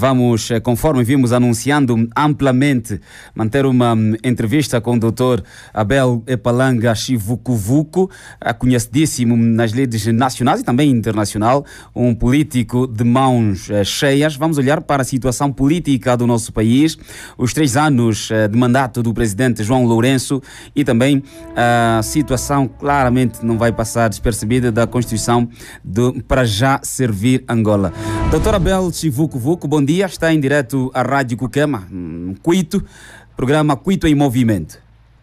vamos, eh, conforme vimos anunciando amplamente, manter uma hum, entrevista com o Dr. Abel Epalanga Chivucuvuco, conhecidíssimo nas redes nacionais e também internacional, um político de mãos eh, cheias. Vamos olhar para a situação política do nosso país, os três anos eh, de mandato do presidente João Lourenço e também a situação claramente não vai passar despercebida da Constituição do, para já servir Angola. Doutor Abel Chivuco Vuco, bom dia. Está em direto à Rádio Cuquema, Cuito, programa Cuito em Movimento.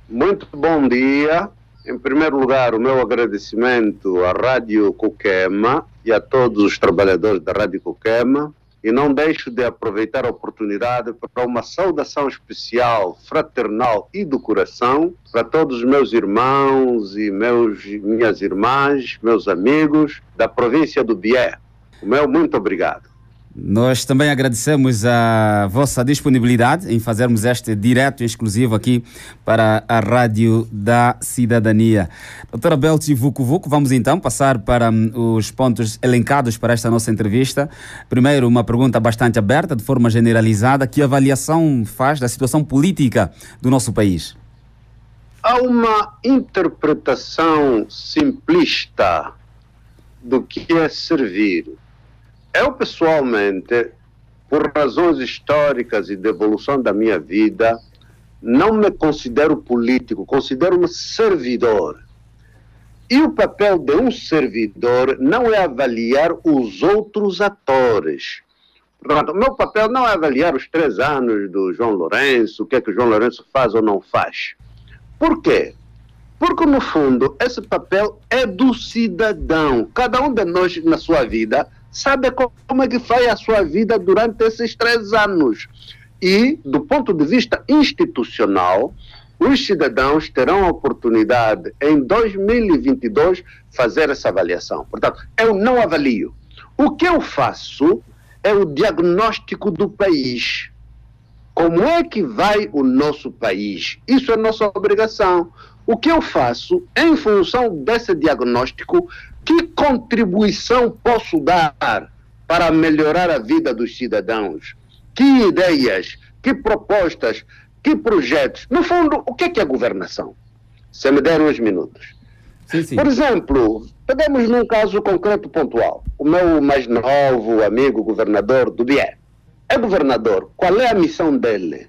Muito bom dia. Em primeiro lugar, o meu agradecimento à Rádio Cuquema e a todos os trabalhadores da Rádio Cuquema. E não deixo de aproveitar a oportunidade para uma saudação especial, fraternal e do coração para todos os meus irmãos e meus, minhas irmãs, meus amigos da província do Bié. O meu muito obrigado. Nós também agradecemos a vossa disponibilidade em fazermos este direto exclusivo aqui para a Rádio da Cidadania. Doutora Belti Vucu Vucu, vamos então passar para hum, os pontos elencados para esta nossa entrevista. Primeiro, uma pergunta bastante aberta, de forma generalizada. Que avaliação faz da situação política do nosso país? Há uma interpretação simplista do que é servir eu, pessoalmente, por razões históricas e de evolução da minha vida, não me considero político, considero-me servidor. E o papel de um servidor não é avaliar os outros atores. O meu papel não é avaliar os três anos do João Lourenço, o que é que o João Lourenço faz ou não faz. Por quê? Porque, no fundo, esse papel é do cidadão. Cada um de nós, na sua vida, sabe como é que foi a sua vida durante esses três anos. E, do ponto de vista institucional, os cidadãos terão a oportunidade, em 2022, fazer essa avaliação. Portanto, eu não avalio. O que eu faço é o diagnóstico do país. Como é que vai o nosso país? Isso é nossa obrigação. O que eu faço, em função desse diagnóstico, que contribuição posso dar para melhorar a vida dos cidadãos? Que ideias, que propostas, que projetos? No fundo, o que é, que é governação? Se me der uns minutos. Sim, sim. Por exemplo, pegamos num caso concreto pontual. O meu mais novo amigo governador do Bié. É governador. Qual é a missão dele?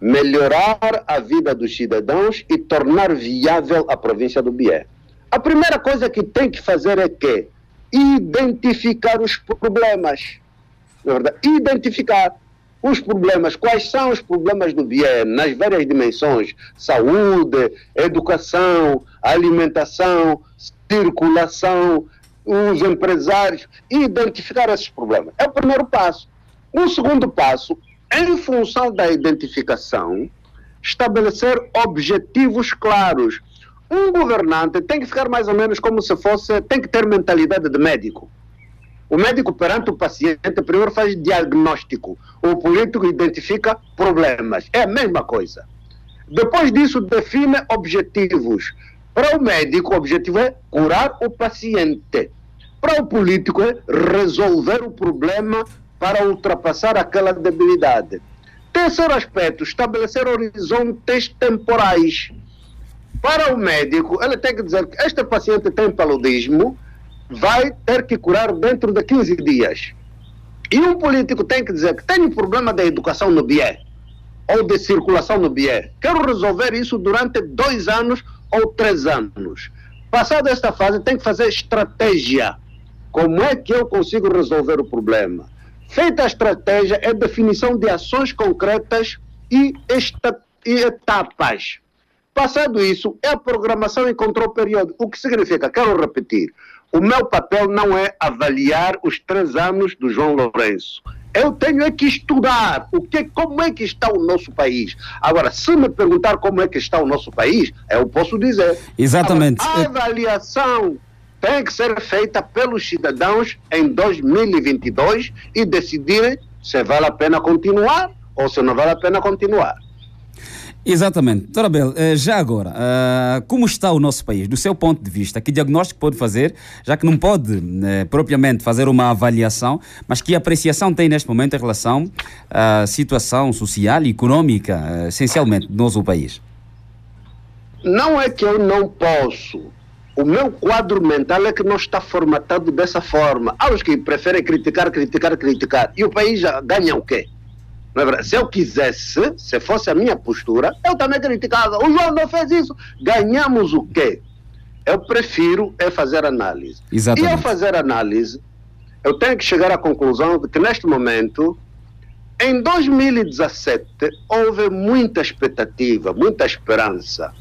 Melhorar a vida dos cidadãos e tornar viável a província do Bié. A primeira coisa que tem que fazer é que identificar os problemas. Na verdade, identificar os problemas. Quais são os problemas do BIE nas várias dimensões? Saúde, educação, alimentação, circulação, os empresários. Identificar esses problemas. É o primeiro passo. O segundo passo, em função da identificação, estabelecer objetivos claros um governante tem que ficar mais ou menos como se fosse, tem que ter mentalidade de médico. O médico perante o paciente primeiro faz diagnóstico, o político identifica problemas. É a mesma coisa. Depois disso define objetivos. Para o médico o objetivo é curar o paciente. Para o político é resolver o problema para ultrapassar aquela debilidade. Terceiro aspecto, estabelecer horizontes temporais para o médico, ele tem que dizer que este paciente tem paludismo, vai ter que curar dentro de 15 dias. E um político tem que dizer que tem um problema de educação no BIE, ou de circulação no BIE. Quero resolver isso durante dois anos ou três anos. Passada esta fase, tem que fazer estratégia. Como é que eu consigo resolver o problema? Feita a estratégia, é definição de ações concretas e, esta, e etapas. Passado isso, é a programação em controle periódico. O que significa, quero repetir, o meu papel não é avaliar os três anos do João Lourenço. Eu tenho é que estudar o que, como é que está o nosso país. Agora, se me perguntar como é que está o nosso país, eu posso dizer. Exatamente. Agora, a avaliação tem que ser feita pelos cidadãos em 2022 e decidirem se vale a pena continuar ou se não vale a pena continuar. Exatamente. Doutora Bel, eh, já agora, eh, como está o nosso país, do seu ponto de vista? Que diagnóstico pode fazer, já que não pode eh, propriamente fazer uma avaliação, mas que apreciação tem neste momento em relação à situação social e econômica, essencialmente, do nosso país? Não é que eu não posso. O meu quadro mental é que não está formatado dessa forma. Há os que preferem criticar, criticar, criticar. E o país ganha o quê? É se eu quisesse, se fosse a minha postura, eu também criticava. O João não fez isso. Ganhamos o quê? Eu prefiro é fazer análise. Exatamente. E ao fazer análise, eu tenho que chegar à conclusão de que neste momento, em 2017, houve muita expectativa, muita esperança.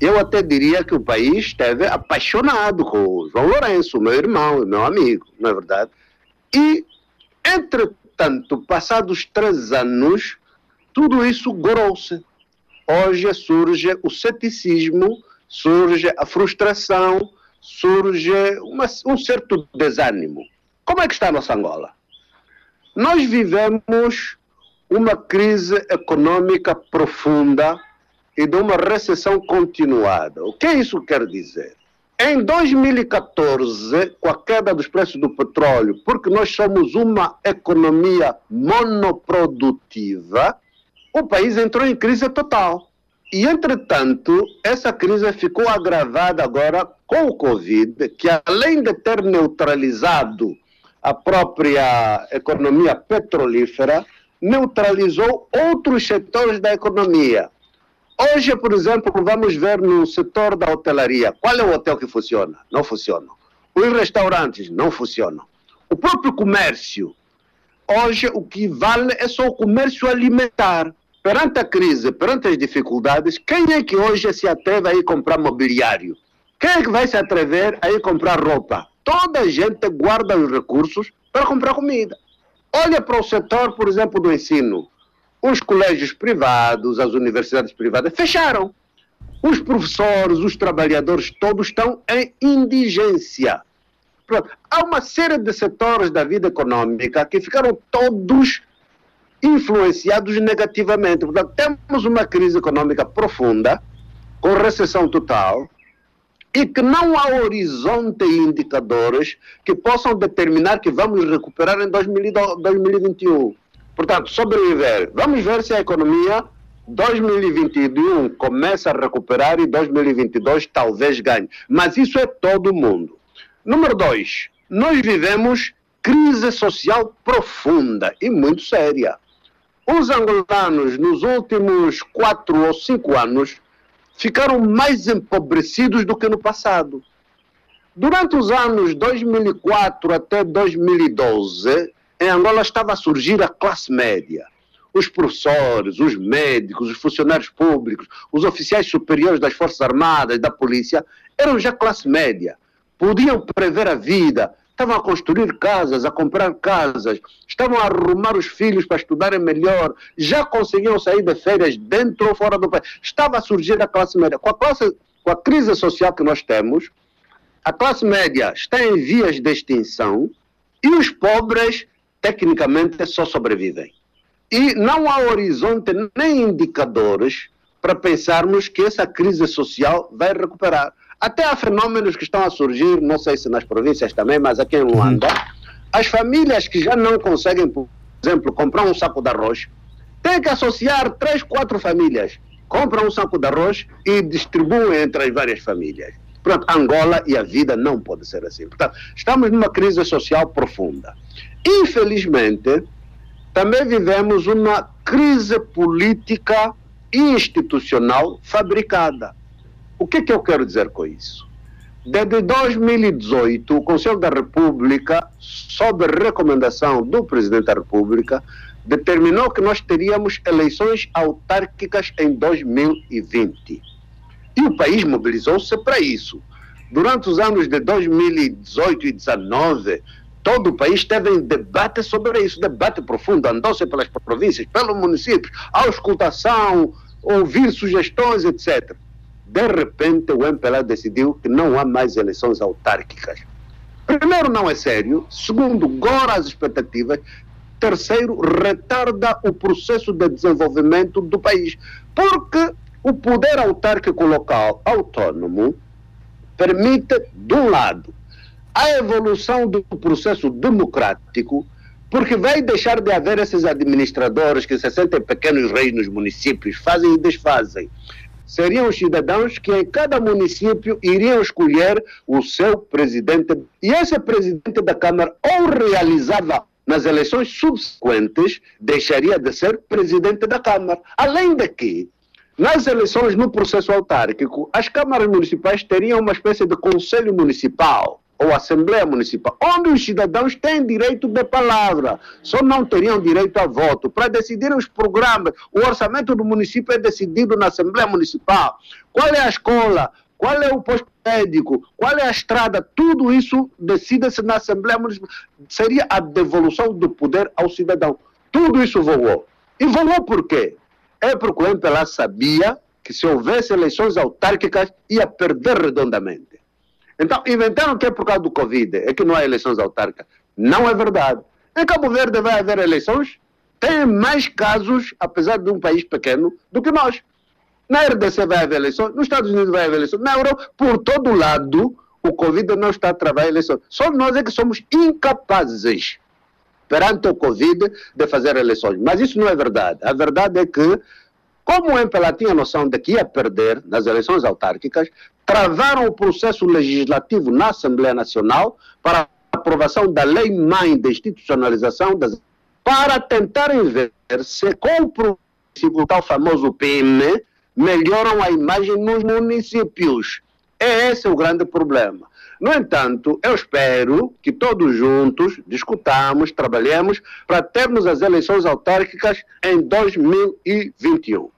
Eu até diria que o país esteve apaixonado com o João Lourenço, meu irmão, meu amigo, não é verdade? E, entre Portanto, passados três anos, tudo isso gorou-se. Hoje surge o ceticismo, surge a frustração, surge uma, um certo desânimo. Como é que está a nossa Angola? Nós vivemos uma crise econômica profunda e de uma recessão continuada. O que isso quer dizer? Em 2014, com a queda dos preços do petróleo, porque nós somos uma economia monoprodutiva, o país entrou em crise total. E, entretanto, essa crise ficou agravada agora com o Covid, que além de ter neutralizado a própria economia petrolífera, neutralizou outros setores da economia. Hoje, por exemplo, vamos ver no setor da hotelaria. Qual é o hotel que funciona? Não funciona. Os restaurantes não funcionam. O próprio comércio. Hoje, o que vale é só o comércio alimentar. Perante a crise, perante as dificuldades, quem é que hoje se atreve a ir comprar mobiliário? Quem é que vai se atrever a ir comprar roupa? Toda a gente guarda os recursos para comprar comida. Olha para o setor, por exemplo, do ensino. Os colégios privados, as universidades privadas fecharam. Os professores, os trabalhadores, todos estão em indigência. Pronto. Há uma série de setores da vida econômica que ficaram todos influenciados negativamente. Portanto, temos uma crise econômica profunda, com recessão total, e que não há horizonte e indicadores que possam determinar que vamos recuperar em 2021. Portanto, sobreviver. Vamos ver se a economia 2021 começa a recuperar e 2022 talvez ganhe. Mas isso é todo mundo. Número dois, nós vivemos crise social profunda e muito séria. Os angolanos, nos últimos quatro ou cinco anos, ficaram mais empobrecidos do que no passado. Durante os anos 2004 até 2012, em Angola estava a surgir a classe média. Os professores, os médicos, os funcionários públicos, os oficiais superiores das Forças Armadas, da polícia, eram já classe média. Podiam prever a vida, estavam a construir casas, a comprar casas, estavam a arrumar os filhos para estudarem melhor, já conseguiam sair de férias dentro ou fora do país. Estava a surgir a classe média. Com a, classe, com a crise social que nós temos, a classe média está em vias de extinção e os pobres tecnicamente só sobrevivem. E não há horizonte nem indicadores para pensarmos que essa crise social vai recuperar. Até há fenômenos que estão a surgir, não sei se nas províncias também, mas aqui em Luanda, as famílias que já não conseguem, por exemplo, comprar um saco de arroz, têm que associar três, quatro famílias, compram um saco de arroz e distribuem entre as várias famílias. Pronto, Angola e a vida não pode ser assim. Portanto, estamos numa crise social profunda. Infelizmente, também vivemos uma crise política institucional fabricada. O que, que eu quero dizer com isso? Desde 2018, o Conselho da República, sob recomendação do Presidente da República, determinou que nós teríamos eleições autárquicas em 2020. E o país mobilizou-se para isso. Durante os anos de 2018 e 2019, todo o país teve em debate sobre isso, debate profundo, andou-se pelas províncias, pelos municípios, auscultação, ouvir sugestões, etc. De repente, o MPLA decidiu que não há mais eleições autárquicas. Primeiro, não é sério. Segundo, gora as expectativas. terceiro, retarda o processo de desenvolvimento do país. Porque o poder autárquico local autónomo permite, de um lado, a evolução do processo democrático, porque vai deixar de haver esses administradores que se sentem pequenos reis nos municípios, fazem e desfazem. Seriam os cidadãos que em cada município iriam escolher o seu presidente. E esse presidente da Câmara ou realizava nas eleições subsequentes, deixaria de ser presidente da Câmara. Além de que, nas eleições no processo autárquico, as câmaras municipais teriam uma espécie de conselho municipal ou Assembleia Municipal, onde os cidadãos têm direito de palavra, só não teriam direito a voto. Para decidir os programas, o orçamento do município é decidido na Assembleia Municipal. Qual é a escola? Qual é o posto médico? Qual é a estrada? Tudo isso decide-se na Assembleia Municipal. Seria a devolução do poder ao cidadão. Tudo isso voou. E voou por quê? É porque o MPLA sabia que se houvesse eleições autárquicas ia perder redondamente. Então, inventaram que é por causa do Covid, é que não há eleições autárquicas. Não é verdade. Em Cabo Verde vai haver eleições, tem mais casos, apesar de um país pequeno, do que nós. Na RDC vai haver eleições, nos Estados Unidos vai haver eleições, na Europa, por todo lado, o Covid não está a travar eleições. Só nós é que somos incapazes, perante o Covid, de fazer eleições. Mas isso não é verdade. A verdade é que como o MPLA tinha noção de que ia perder nas eleições autárquicas, travaram o processo legislativo na Assembleia Nacional para aprovação da lei mãe de institucionalização das para tentarem ver se com o tal famoso PIM melhoram a imagem nos municípios. É esse o grande problema. No entanto, eu espero que todos juntos discutamos, trabalhemos para termos as eleições autárquicas em 2021.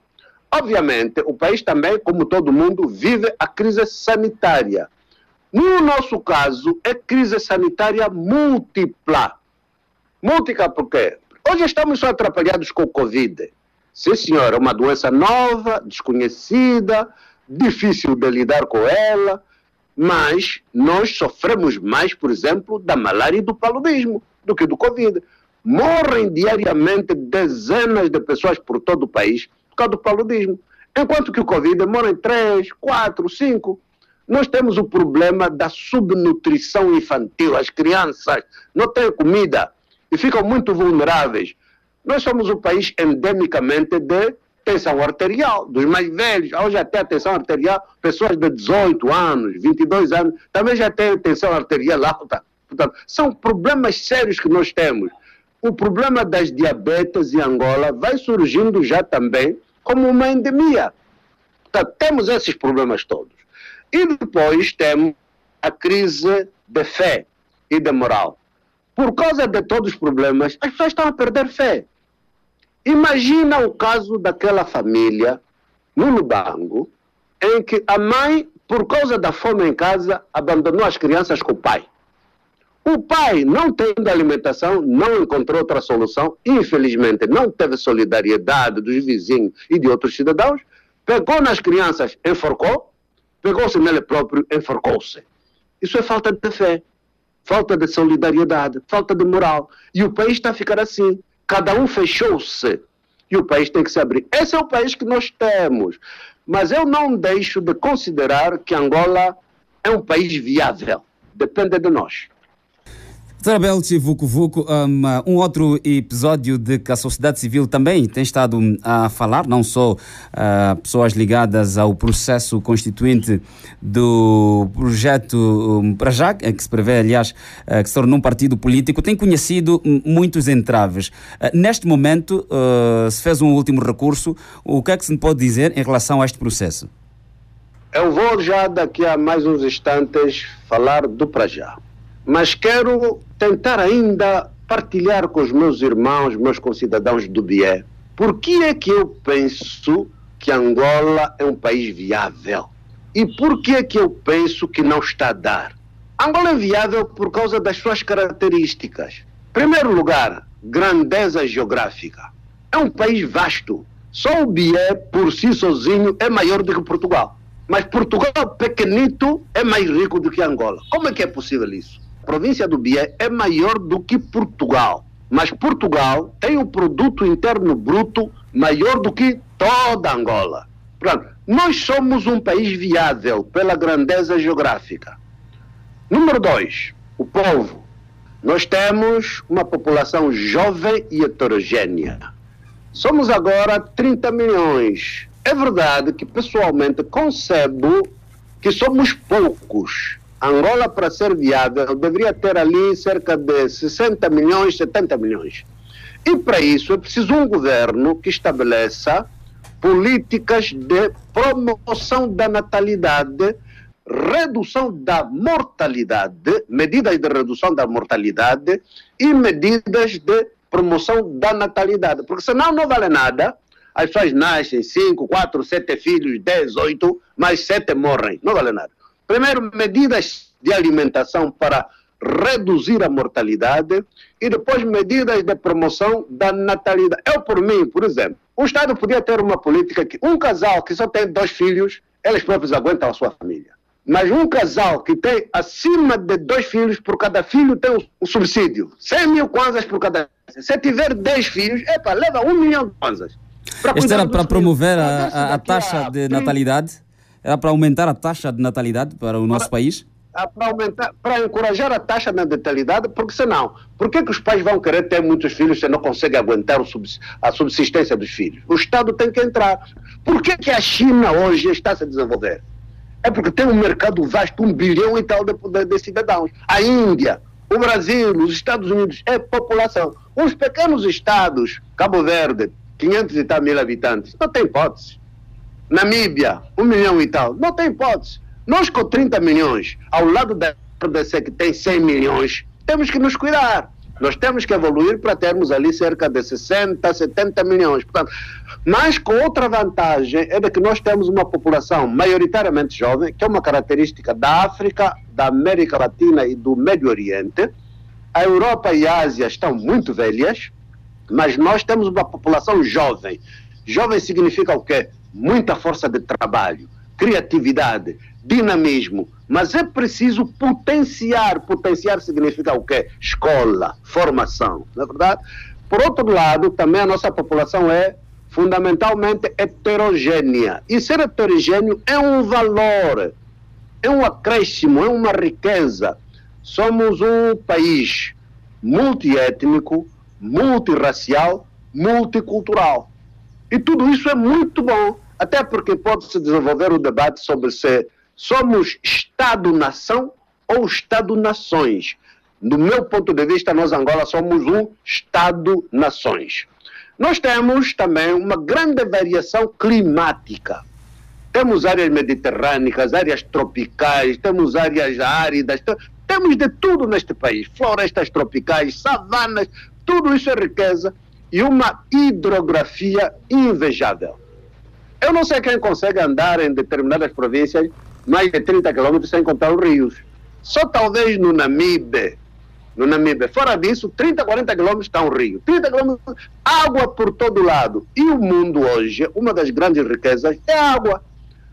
Obviamente, o país também, como todo mundo, vive a crise sanitária. No nosso caso, é crise sanitária múltipla. Múltipla por quê? Hoje estamos só atrapalhados com o Covid. Sim, senhor, é uma doença nova, desconhecida, difícil de lidar com ela, mas nós sofremos mais, por exemplo, da malária e do paludismo do que do Covid. Morrem diariamente dezenas de pessoas por todo o país por causa do paludismo. Enquanto que o Covid demora em 3, 4, 5. Nós temos o problema da subnutrição infantil. As crianças não têm comida e ficam muito vulneráveis. Nós somos um país endemicamente de tensão arterial, dos mais velhos. Hoje até a tensão arterial, pessoas de 18 anos, 22 anos, também já têm tensão arterial alta. Portanto, são problemas sérios que nós temos. O problema das diabetes em Angola vai surgindo já também como uma endemia. Portanto, temos esses problemas todos. E depois temos a crise de fé e de moral. Por causa de todos os problemas, as pessoas estão a perder fé. Imagina o caso daquela família no Lubango, em que a mãe, por causa da fome em casa, abandonou as crianças com o pai. O pai, não tendo alimentação, não encontrou outra solução, infelizmente não teve solidariedade dos vizinhos e de outros cidadãos, pegou nas crianças, enforcou, pegou-se nele próprio, enforcou-se. Isso é falta de fé, falta de solidariedade, falta de moral. E o país está a ficar assim. Cada um fechou-se e o país tem que se abrir. Esse é o país que nós temos. Mas eu não deixo de considerar que Angola é um país viável. Depende de nós. Sarabelchi Vucu Vucu, um, um outro episódio de que a sociedade civil também tem estado a falar, não só uh, pessoas ligadas ao processo constituinte do projeto um, já, que se prevê, aliás, uh, que se tornou um partido político, tem conhecido muitos entraves. Uh, neste momento, se fez um último recurso, o que é que se pode dizer em relação a este processo? Eu vou já daqui a mais uns instantes falar do para já mas quero tentar ainda partilhar com os meus irmãos, meus concidadãos do BIE, por que é que eu penso que Angola é um país viável? E por que é que eu penso que não está a dar? Angola é viável por causa das suas características. Primeiro lugar, grandeza geográfica. É um país vasto. Só o BIE, por si sozinho, é maior do que Portugal. Mas Portugal, pequenito, é mais rico do que Angola. Como é que é possível isso? Província do Bié é maior do que Portugal, Mas Portugal tem um produto interno bruto maior do que toda Angola. Portanto, nós somos um país viável pela grandeza geográfica. Número dois, o povo. Nós temos uma população jovem e heterogênea. Somos agora 30 milhões. É verdade que pessoalmente concebo que somos poucos. Angola, para ser viável, deveria ter ali cerca de 60 milhões, 70 milhões. E para isso é preciso um governo que estabeleça políticas de promoção da natalidade, redução da mortalidade, medidas de redução da mortalidade e medidas de promoção da natalidade. Porque senão não vale nada. As pessoas nascem 5, 4, 7 filhos, 10, 8, mais 7 morrem. Não vale nada. Primeiro, medidas de alimentação para reduzir a mortalidade e depois medidas de promoção da natalidade. Eu, por mim, por exemplo, o Estado podia ter uma política que um casal que só tem dois filhos, eles próprios aguentam a sua família. Mas um casal que tem acima de dois filhos, por cada filho tem um subsídio. 100 mil kwanzas por cada. Se tiver 10 filhos, epa, leva um milhão de kwanzas. Isto era para promover a, a, a taxa de natalidade? Era para aumentar a taxa de natalidade para o nosso para, país? Para, aumentar, para encorajar a taxa de natalidade, porque senão, por que, que os pais vão querer ter muitos filhos se não conseguem aguentar a subsistência dos filhos? O Estado tem que entrar. Por que, que a China hoje está a se desenvolver? É porque tem um mercado vasto, um bilhão e tal de, de, de cidadãos. A Índia, o Brasil, os Estados Unidos, é população. Os pequenos estados, Cabo Verde, 500 e tal mil habitantes, não tem hipótese. Namíbia, um milhão e tal, não tem hipótese. Nós com 30 milhões, ao lado da RDC que tem 100 milhões, temos que nos cuidar. Nós temos que evoluir para termos ali cerca de 60, 70 milhões. Portanto, mas com outra vantagem é de que nós temos uma população maioritariamente jovem, que é uma característica da África, da América Latina e do Médio Oriente. A Europa e a Ásia estão muito velhas, mas nós temos uma população jovem. Jovem significa o quê? Muita força de trabalho, criatividade, dinamismo, mas é preciso potenciar. Potenciar significa o quê? Escola, formação, não é verdade? Por outro lado, também a nossa população é fundamentalmente heterogênea. E ser heterogêneo é um valor, é um acréscimo, é uma riqueza. Somos um país multiétnico, multirracial, multicultural. E tudo isso é muito bom, até porque pode-se desenvolver o debate sobre se somos Estado-nação ou Estado-nações. Do meu ponto de vista, nós, Angola, somos um Estado-nações. Nós temos também uma grande variação climática. Temos áreas mediterrâneas, áreas tropicais, temos áreas áridas, temos de tudo neste país: florestas tropicais, savanas, tudo isso é riqueza e uma hidrografia invejável. Eu não sei quem consegue andar em determinadas províncias mais de 30 quilômetros sem contar os rios. Só talvez no Namibe, no Namibe. Fora disso, 30, 40 quilômetros está um rio. 30 quilômetros, água por todo lado. E o mundo hoje, uma das grandes riquezas é a água.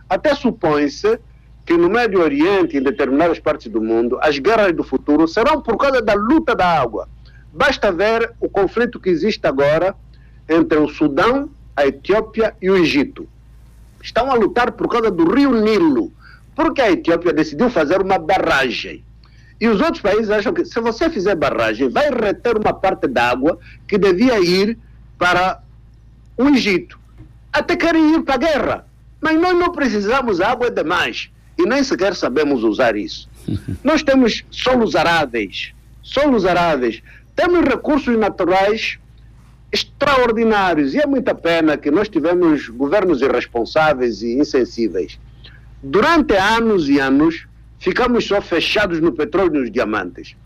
Até supõe-se que no Médio Oriente, em determinadas partes do mundo, as guerras do futuro serão por causa da luta da água. Basta ver o conflito que existe agora entre o Sudão, a Etiópia e o Egito. Estão a lutar por causa do rio Nilo porque a Etiópia decidiu fazer uma barragem. E os outros países acham que se você fizer barragem, vai reter uma parte da água que devia ir para o Egito. Até querem ir para a guerra. Mas nós não precisamos, a água é demais. E nem sequer sabemos usar isso. nós temos solos aráveis, solos aráveis, temos recursos naturais extraordinários. E é muita pena que nós tivemos governos irresponsáveis e insensíveis. Durante anos e anos, ficamos só fechados no petróleo e nos diamantes.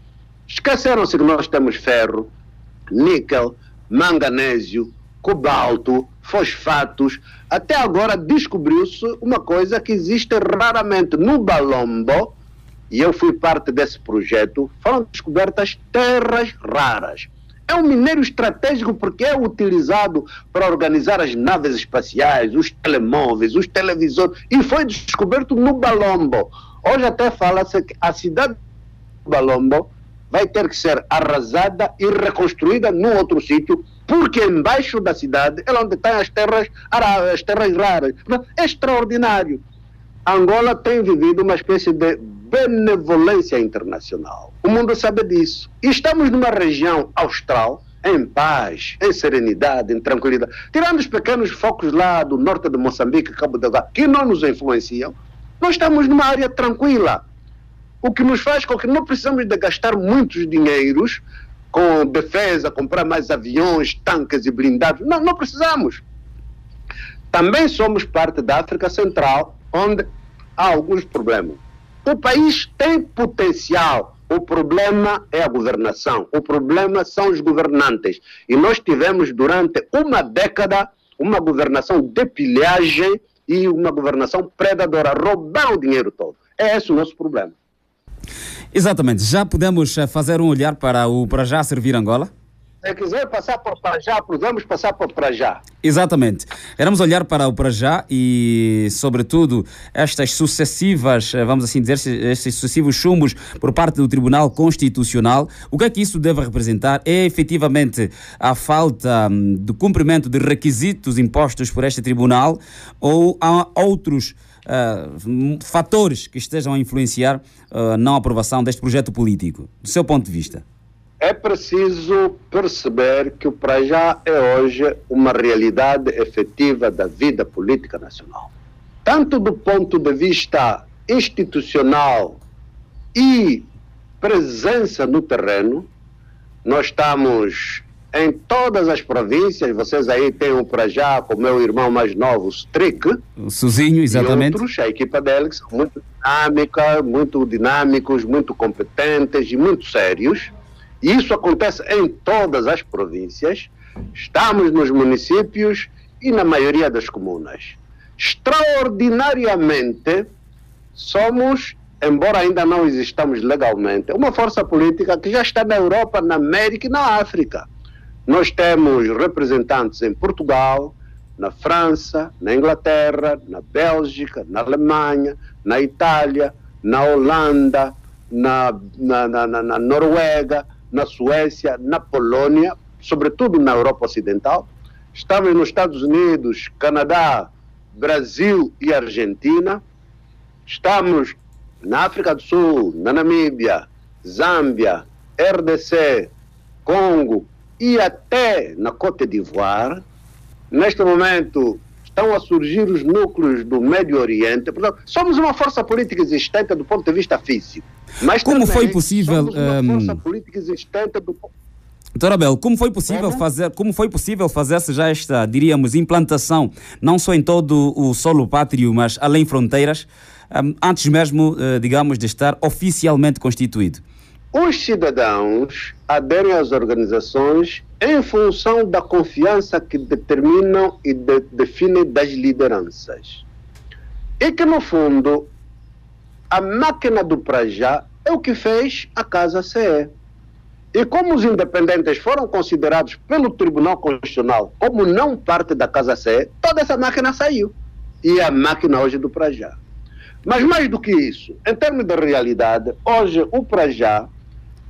Esqueceram-se que nós temos ferro, níquel, manganésio, cobalto, fosfatos. Até agora descobriu-se uma coisa que existe raramente no Balombo, e eu fui parte desse projeto, foram descobertas terras raras. É um minério estratégico porque é utilizado para organizar as naves espaciais, os telemóveis, os televisores, e foi descoberto no Balombo. Hoje até fala-se que a cidade do Balombo vai ter que ser arrasada e reconstruída num outro sítio, porque embaixo da cidade é onde estão as terras, as terras raras. É extraordinário. Angola tem vivido uma espécie de benevolência internacional. O mundo sabe disso. E estamos numa região austral, em paz, em serenidade, em tranquilidade. Tirando os pequenos focos lá do norte de Moçambique, Cabo Delgado, que não nos influenciam, nós estamos numa área tranquila. O que nos faz com que não precisamos de gastar muitos dinheiros com defesa, comprar mais aviões, tanques e blindados. Não, não precisamos. Também somos parte da África Central, onde há alguns problemas. O país tem potencial. O problema é a governação. O problema são os governantes. E nós tivemos durante uma década uma governação de pilhagem e uma governação predadora. Roubar o dinheiro todo. É esse o nosso problema. Exatamente. Já podemos eh, fazer um olhar para o para já servir Angola? Se quiser passar por para já, podemos passar por para já. Exatamente. Queremos olhar para o para já e, sobretudo, estas sucessivas, eh, vamos assim dizer, estes sucessivos chumos por parte do Tribunal Constitucional. O que é que isso deve representar? É efetivamente a falta hum, de cumprimento de requisitos impostos por este tribunal ou há outros uh, fatores que estejam a influenciar a uh, não aprovação deste projeto político, do seu ponto de vista? É preciso perceber que o para já é hoje uma realidade efetiva da vida política nacional. Tanto do ponto de vista institucional e presença no terreno, nós estamos em todas as províncias, vocês aí têm um para já com o meu irmão mais novo, o Strick. O Suzinho, exatamente. E outros, a equipa dele, que são muito dinâmica, muito dinâmicos, muito competentes e muito sérios. Isso acontece em todas as províncias. Estamos nos municípios e na maioria das comunas. Extraordinariamente, somos, embora ainda não existamos legalmente, uma força política que já está na Europa, na América e na África. Nós temos representantes em Portugal, na França, na Inglaterra, na Bélgica, na Alemanha, na Itália, na Holanda, na, na, na, na Noruega, na Suécia, na Polônia, sobretudo na Europa Ocidental. Estamos nos Estados Unidos, Canadá, Brasil e Argentina. Estamos na África do Sul, na Namíbia, Zâmbia, RDC, Congo e até na Côte d'Ivoire. Neste momento estão a surgir os núcleos do Médio Oriente. Portanto, somos uma força política existente do ponto de vista físico. Mas como foi possível? Somos uma um... força política existente do Doutor Abel, como foi possível fazer, como foi possível fazer-se já esta, diríamos, implantação, não só em todo o solo pátrio, mas além fronteiras, um, antes mesmo, uh, digamos, de estar oficialmente constituído? Os cidadãos aderem às organizações em função da confiança que determinam e de, definem das lideranças. E que, no fundo, a máquina do Prajá é o que fez a Casa CE. E como os independentes foram considerados pelo Tribunal Constitucional como não parte da Casa CE, toda essa máquina saiu. E é a máquina hoje do Prajá. Mas mais do que isso, em termos de realidade, hoje o Prajá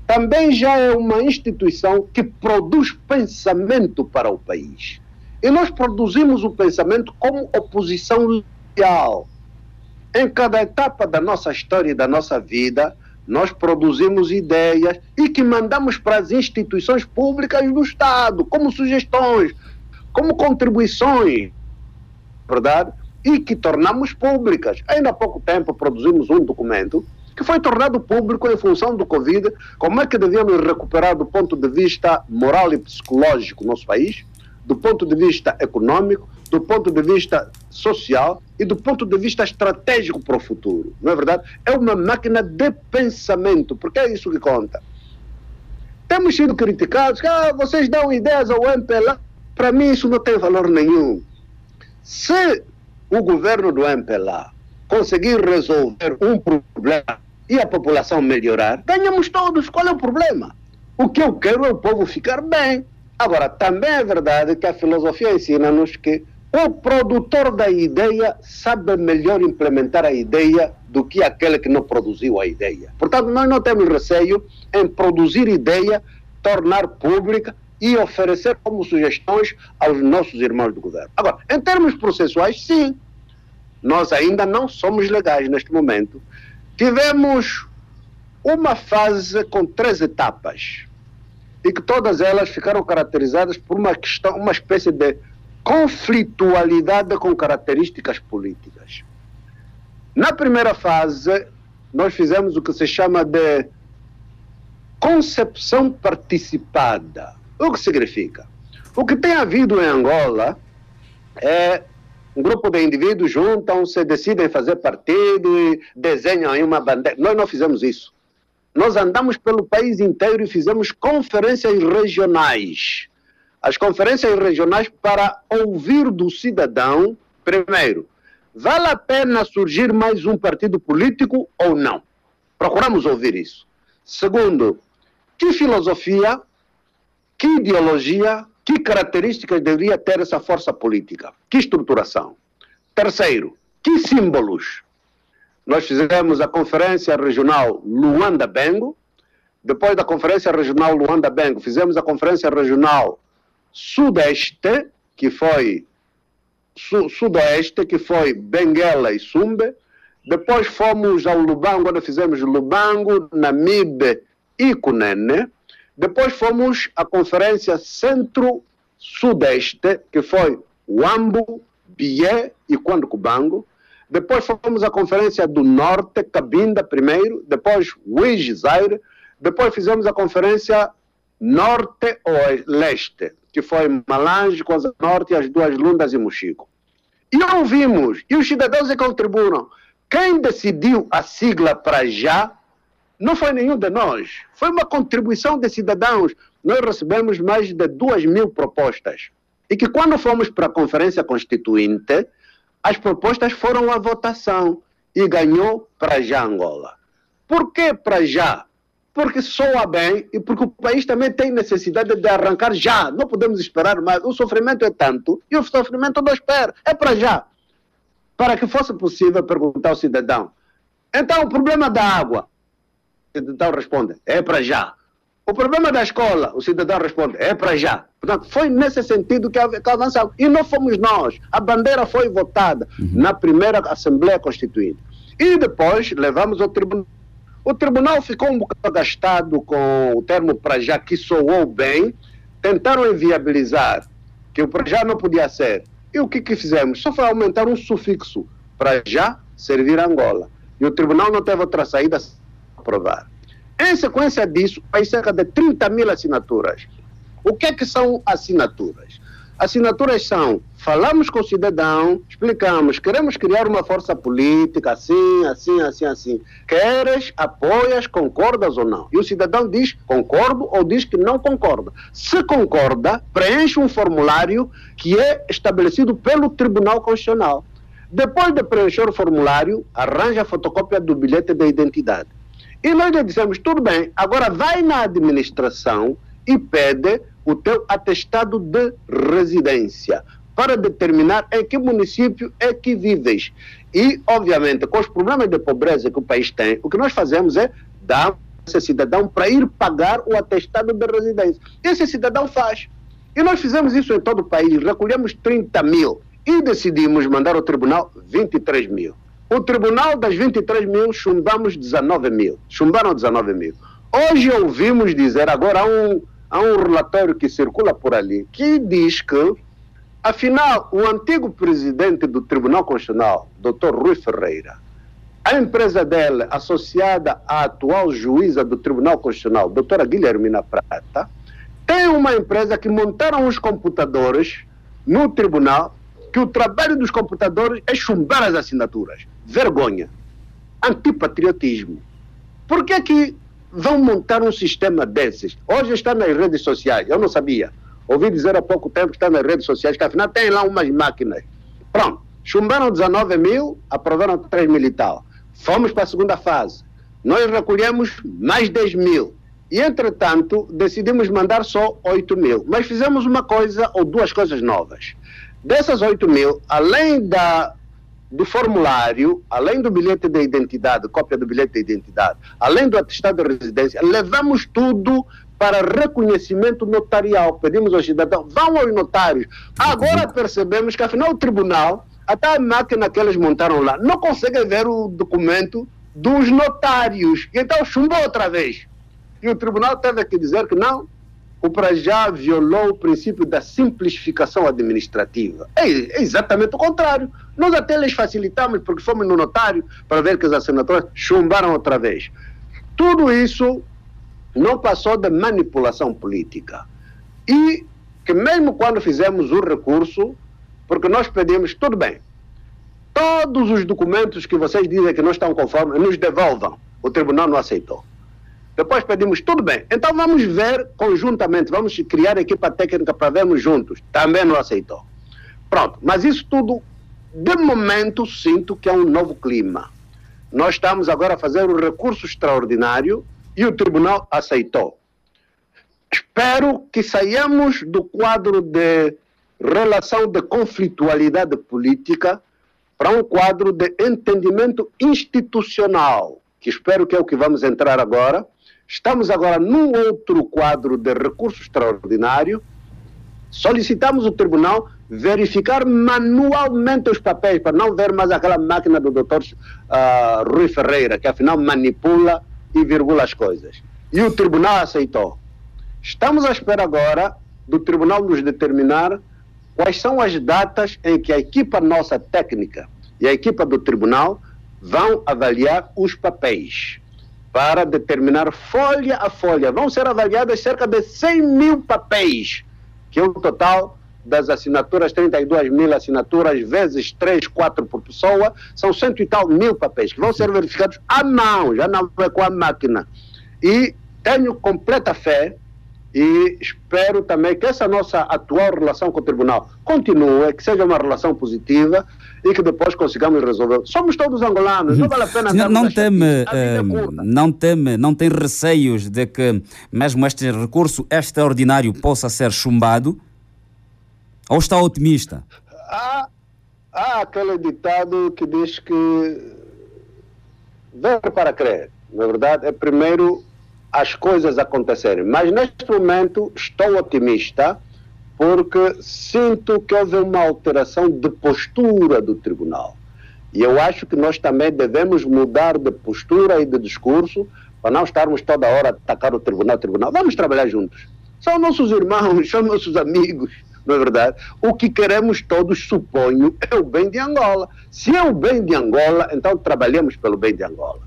também já é uma instituição que produz pensamento para o país. E nós produzimos o pensamento como oposição leal. Em cada etapa da nossa história e da nossa vida, nós produzimos ideias e que mandamos para as instituições públicas do Estado, como sugestões, como contribuições, verdade? E que tornamos públicas. Ainda há pouco tempo produzimos um documento que foi tornado público em função do Covid, como é que devíamos recuperar do ponto de vista moral e psicológico o nosso país, do ponto de vista econômico, do ponto de vista social e do ponto de vista estratégico para o futuro. Não é verdade? É uma máquina de pensamento, porque é isso que conta. Temos sido criticados, que ah, vocês dão ideias ao MPLA. Para mim isso não tem valor nenhum. Se o governo do MPLA conseguir resolver um problema e a população melhorar, ganhamos todos. Qual é o problema? O que eu quero é o povo ficar bem. Agora, também é verdade que a filosofia ensina-nos que o produtor da ideia sabe melhor implementar a ideia do que aquele que não produziu a ideia. Portanto, nós não temos receio em produzir ideia, tornar pública e oferecer como sugestões aos nossos irmãos do governo. Agora, em termos processuais, sim, nós ainda não somos legais neste momento. Tivemos uma fase com três etapas e que todas elas ficaram caracterizadas por uma questão, uma espécie de conflitualidade com características políticas. Na primeira fase, nós fizemos o que se chama de concepção participada. O que significa? O que tem havido em Angola é um grupo de indivíduos juntam-se, decidem fazer partido e desenham aí uma bandeira. Nós não fizemos isso. Nós andamos pelo país inteiro e fizemos conferências regionais. As conferências regionais para ouvir do cidadão, primeiro, vale a pena surgir mais um partido político ou não? Procuramos ouvir isso. Segundo, que filosofia que ideologia, que características deveria ter essa força política? Que estruturação? Terceiro, que símbolos? Nós fizemos a conferência regional Luanda-Bengo, depois da conferência regional Luanda-Bengo, fizemos a conferência regional Sudeste, que foi su, que foi Benguela e Sumbe, depois fomos ao Lubango, onde fizemos Lubango, Namibe e Cunene, depois fomos à Conferência Centro-Sudeste, que foi Uambo, Bié e Cubango. Depois fomos à Conferência do Norte, Cabinda primeiro, depois Zaire. Depois fizemos a Conferência Norte-Leste, que foi Malange, Coisa Norte, as duas Lundas e Mochico. E ouvimos, e os cidadãos é contribuíram. Quem decidiu a sigla para já não foi nenhum de nós. Foi uma contribuição de cidadãos. Nós recebemos mais de duas mil propostas. E que quando fomos para a Conferência Constituinte, as propostas foram à votação e ganhou para já Angola. Por que para já? Porque soa bem e porque o país também tem necessidade de arrancar já. Não podemos esperar mais. O sofrimento é tanto e o sofrimento não espera. É para já. Para que fosse possível perguntar ao cidadão. Então, o problema da água cidadão responde, é para já. O problema da escola, o cidadão responde, é para já. Portanto, foi nesse sentido que, que avançamos. E não fomos nós. A bandeira foi votada uhum. na primeira Assembleia Constituinte. E depois levamos ao tribunal. O tribunal ficou um bocado gastado com o termo para já, que soou bem. Tentaram inviabilizar que o para já não podia ser. E o que, que fizemos? Só foi aumentar um sufixo para já servir a Angola. E o tribunal não teve outra saída aprovar. Em sequência disso, há cerca de 30 mil assinaturas. O que é que são assinaturas? Assinaturas são, falamos com o cidadão, explicamos, queremos criar uma força política, assim, assim, assim, assim. Queres, apoias, concordas ou não? E o cidadão diz concordo ou diz que não concorda. Se concorda, preenche um formulário que é estabelecido pelo Tribunal Constitucional. Depois de preencher o formulário, arranja a fotocópia do bilhete de identidade. E nós lhe dissemos, tudo bem, agora vai na administração e pede o teu atestado de residência para determinar em que município é que vives. E, obviamente, com os problemas de pobreza que o país tem, o que nós fazemos é dar esse cidadão para ir pagar o atestado de residência. Esse cidadão faz. E nós fizemos isso em todo o país, recolhemos 30 mil e decidimos mandar ao tribunal 23 mil. O tribunal das 23 mil chumbamos 19 mil. Chumbaram 19 mil. Hoje ouvimos dizer, agora há um, há um relatório que circula por ali, que diz que, afinal, o antigo presidente do Tribunal Constitucional, Dr. Rui Ferreira, a empresa dele, associada à atual juíza do Tribunal Constitucional, doutora Guilhermina Prata, tem uma empresa que montaram os computadores no tribunal que o trabalho dos computadores é chumbar as assinaturas. Vergonha. Antipatriotismo. Por que é que vão montar um sistema desses? Hoje está nas redes sociais, eu não sabia. Ouvi dizer há pouco tempo que está nas redes sociais, que afinal tem lá umas máquinas. Pronto, chumbaram 19 mil, aprovaram 3 mil e tal. Fomos para a segunda fase. Nós recolhemos mais 10 mil. E, entretanto, decidimos mandar só 8 mil. Mas fizemos uma coisa ou duas coisas novas. Dessas 8 mil, além da do formulário, além do bilhete de identidade, cópia do bilhete de identidade, além do atestado de residência, levamos tudo para reconhecimento notarial. Pedimos aos cidadãos, vão aos notários. Agora percebemos que, afinal, o tribunal, até a máquina que eles montaram lá, não consegue ver o documento dos notários. Então chumbou outra vez. E o tribunal teve que dizer que não, o Prajá violou o princípio da simplificação administrativa. É, é, exatamente o contrário. Nós até lhes facilitamos, porque fomos no notário para ver que as assinaturas chumbaram outra vez. Tudo isso não passou de manipulação política. E que mesmo quando fizemos o recurso, porque nós pedimos, tudo bem, todos os documentos que vocês dizem que não estão conformes, nos devolvam. O tribunal não aceitou. Depois pedimos, tudo bem, então vamos ver conjuntamente, vamos criar equipa técnica para vermos juntos. Também não aceitou. Pronto, mas isso tudo, de momento, sinto que é um novo clima. Nós estamos agora a fazer um recurso extraordinário e o tribunal aceitou. Espero que saiamos do quadro de relação de conflitualidade política para um quadro de entendimento institucional, que espero que é o que vamos entrar agora, Estamos agora num outro quadro de recurso extraordinário. Solicitamos o tribunal verificar manualmente os papéis, para não ver mais aquela máquina do doutor uh, Rui Ferreira, que afinal manipula e virgula as coisas. E o tribunal aceitou. Estamos à espera agora do tribunal nos determinar quais são as datas em que a equipa nossa técnica e a equipa do tribunal vão avaliar os papéis para determinar folha a folha. Vão ser avaliadas cerca de 100 mil papéis, que é o total das assinaturas, 32 mil assinaturas, vezes 3, 4 por pessoa, são cento e tal mil papéis, que vão ser verificados à mão, já não é com a máquina. E tenho completa fé e espero também que essa nossa atual relação com o tribunal continue, que seja uma relação positiva e que depois consigamos resolver. Somos todos angolanos, não vale a pena não, não teme, uh, não teme, não tem receios de que mesmo este recurso extraordinário possa ser chumbado? Ou está otimista? Há, há aquele ditado que diz que ver para crer. Na verdade, é primeiro as coisas acontecerem. Mas neste momento estou otimista porque sinto que houve uma alteração de postura do tribunal. E eu acho que nós também devemos mudar de postura e de discurso para não estarmos toda hora a atacar o tribunal, tribunal. Vamos trabalhar juntos. São nossos irmãos, são nossos amigos, não é verdade? O que queremos todos, suponho, é o bem de Angola. Se é o bem de Angola, então trabalhemos pelo bem de Angola.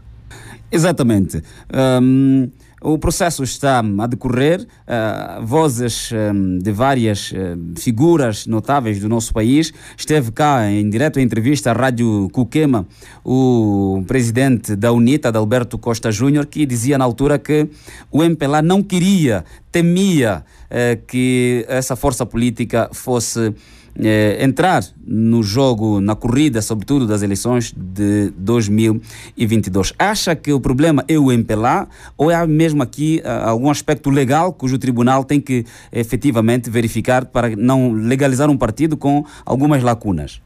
Exatamente. Um... O processo está a decorrer, uh, vozes um, de várias uh, figuras notáveis do nosso país. Esteve cá em direto entrevista à Rádio Cuquema o presidente da UNITA, Alberto Costa Júnior, que dizia na altura que o MPLA não queria, temia uh, que essa força política fosse eh, entrar no jogo, na corrida, sobretudo das eleições de 2022. Acha que o problema é o MPLA ou é mesmo aqui uh, algum aspecto legal cujo tribunal tem que efetivamente verificar para não legalizar um partido com algumas lacunas?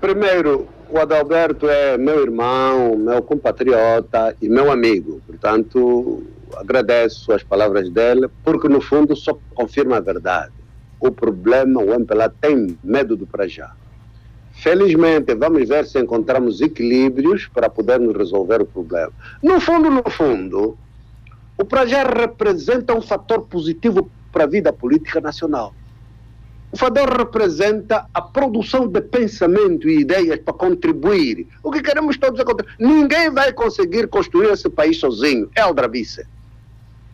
Primeiro, o Adalberto é meu irmão, meu compatriota e meu amigo. Portanto, agradeço as palavras dele, porque no fundo só confirma a verdade o problema, o MPLA tem medo do para já. Felizmente, vamos ver se encontramos equilíbrios para podermos resolver o problema. No fundo, no fundo, o Prajá representa um fator positivo para a vida política nacional. O fator representa a produção de pensamento e ideias para contribuir. O que queremos todos é contribuir. Ninguém vai conseguir construir esse país sozinho. É aldrabice.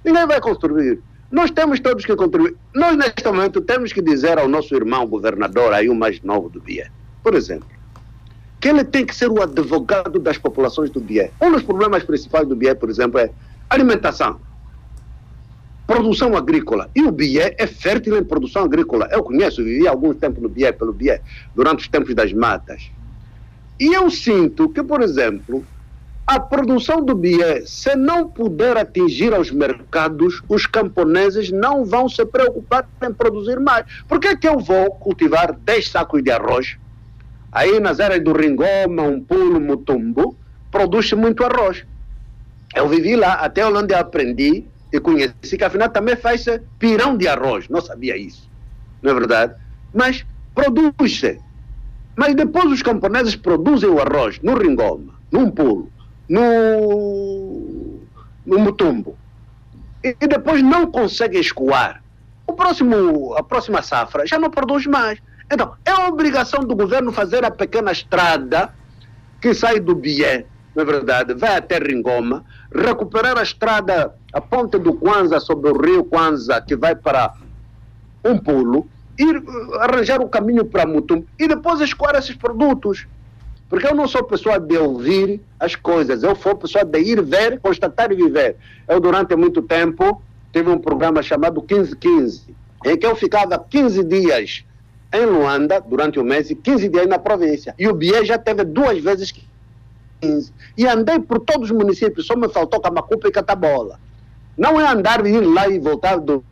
Ninguém vai construir. Nós temos todos que contribuir. Nós, neste momento, temos que dizer ao nosso irmão governador, aí o mais novo do BIE, por exemplo, que ele tem que ser o advogado das populações do BIE. Um dos problemas principais do BIE, por exemplo, é alimentação, produção agrícola. E o BIE é fértil em produção agrícola. Eu conheço, vivi alguns tempos no BIE, pelo BIE, durante os tempos das matas. E eu sinto que, por exemplo, a produção do BIE, se não puder atingir aos mercados, os camponeses não vão se preocupar em produzir mais. Por que, é que eu vou cultivar 10 sacos de arroz? aí nas áreas do Ringoma, um pulo, Mutumbo, produz muito arroz. Eu vivi lá, até onde eu aprendi e conheci que afinal também faz pirão de arroz. Não sabia isso, não é verdade? Mas produz-se. Mas depois os camponeses produzem o arroz no Ringoma, num pulo, no, no Mutumbo. E, e depois não conseguem escoar. O próximo, a próxima safra já não produz mais. Então, é obrigação do governo fazer a pequena estrada que sai do Bié, não é verdade? Vai até Ringoma, recuperar a estrada, a ponte do Kwanza sobre o rio Kwanza, que vai para um pulo, ir arranjar o caminho para Mutum e depois escoar esses produtos. Porque eu não sou pessoa de ouvir as coisas, eu sou pessoa de ir ver, constatar e viver. Eu, durante muito tempo, tive um programa chamado 1515, em que eu ficava 15 dias em Luanda, durante o mês, e 15 dias na província. E o Bié já teve duas vezes 15. E andei por todos os municípios, só me faltou Camacupa e Catabola. Não é andar, ir lá e voltar do